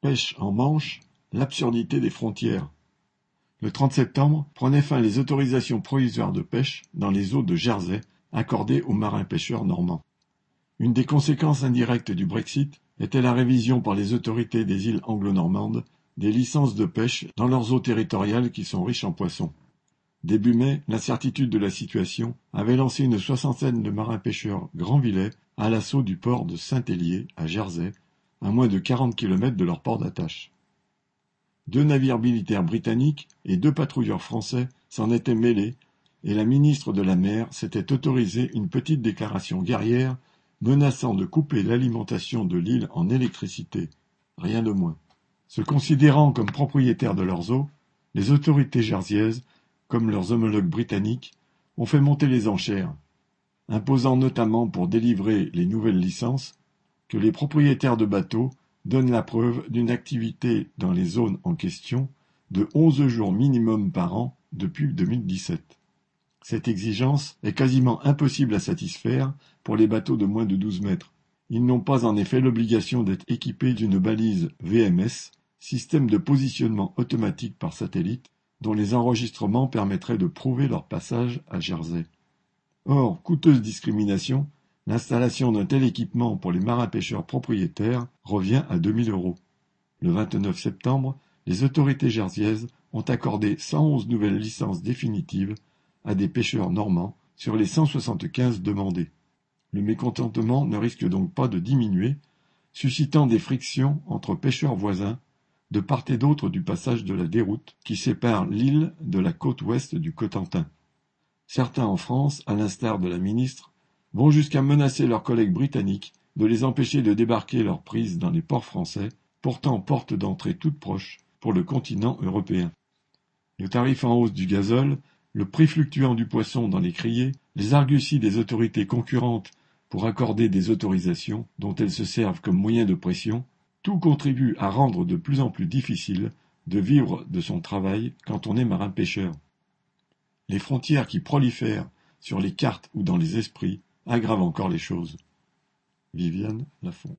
Pêche en Manche, l'absurdité des frontières. Le 30 septembre prenaient fin les autorisations provisoires de pêche dans les eaux de Jersey accordées aux marins pêcheurs normands. Une des conséquences indirectes du Brexit était la révision par les autorités des îles anglo-normandes des licences de pêche dans leurs eaux territoriales qui sont riches en poissons. Début mai, l'incertitude de la situation avait lancé une soixantaine de marins pêcheurs Grand-Villet à l'assaut du port de Saint-Hélier à Jersey à moins de quarante kilomètres de leur port d'attache. Deux navires militaires britanniques et deux patrouilleurs français s'en étaient mêlés, et la ministre de la mer s'était autorisé une petite déclaration guerrière menaçant de couper l'alimentation de l'île en électricité, rien de moins. Se considérant comme propriétaires de leurs eaux, les autorités jersiaises, comme leurs homologues britanniques, ont fait monter les enchères, imposant notamment pour délivrer les nouvelles licences que les propriétaires de bateaux donnent la preuve d'une activité dans les zones en question de onze jours minimum par an depuis 2017. Cette exigence est quasiment impossible à satisfaire pour les bateaux de moins de 12 mètres. Ils n'ont pas en effet l'obligation d'être équipés d'une balise VMS, système de positionnement automatique par satellite, dont les enregistrements permettraient de prouver leur passage à Jersey. Or, coûteuse discrimination, L'installation d'un tel équipement pour les marins-pêcheurs propriétaires revient à 2000 euros. Le 29 septembre, les autorités jersiaises ont accordé 111 nouvelles licences définitives à des pêcheurs normands sur les 175 demandés. Le mécontentement ne risque donc pas de diminuer, suscitant des frictions entre pêcheurs voisins de part et d'autre du passage de la déroute qui sépare l'île de la côte ouest du Cotentin. Certains en France, à l'instar de la ministre, vont jusqu'à menacer leurs collègues britanniques de les empêcher de débarquer leurs prises dans les ports français, pourtant porte d'entrée toute proche pour le continent européen. Le tarif en hausse du gazole, le prix fluctuant du poisson dans les criées, les arguties des autorités concurrentes pour accorder des autorisations dont elles se servent comme moyen de pression, tout contribue à rendre de plus en plus difficile de vivre de son travail quand on est marin-pêcheur. Les frontières qui prolifèrent sur les cartes ou dans les esprits aggrave encore les choses. Viviane Lafont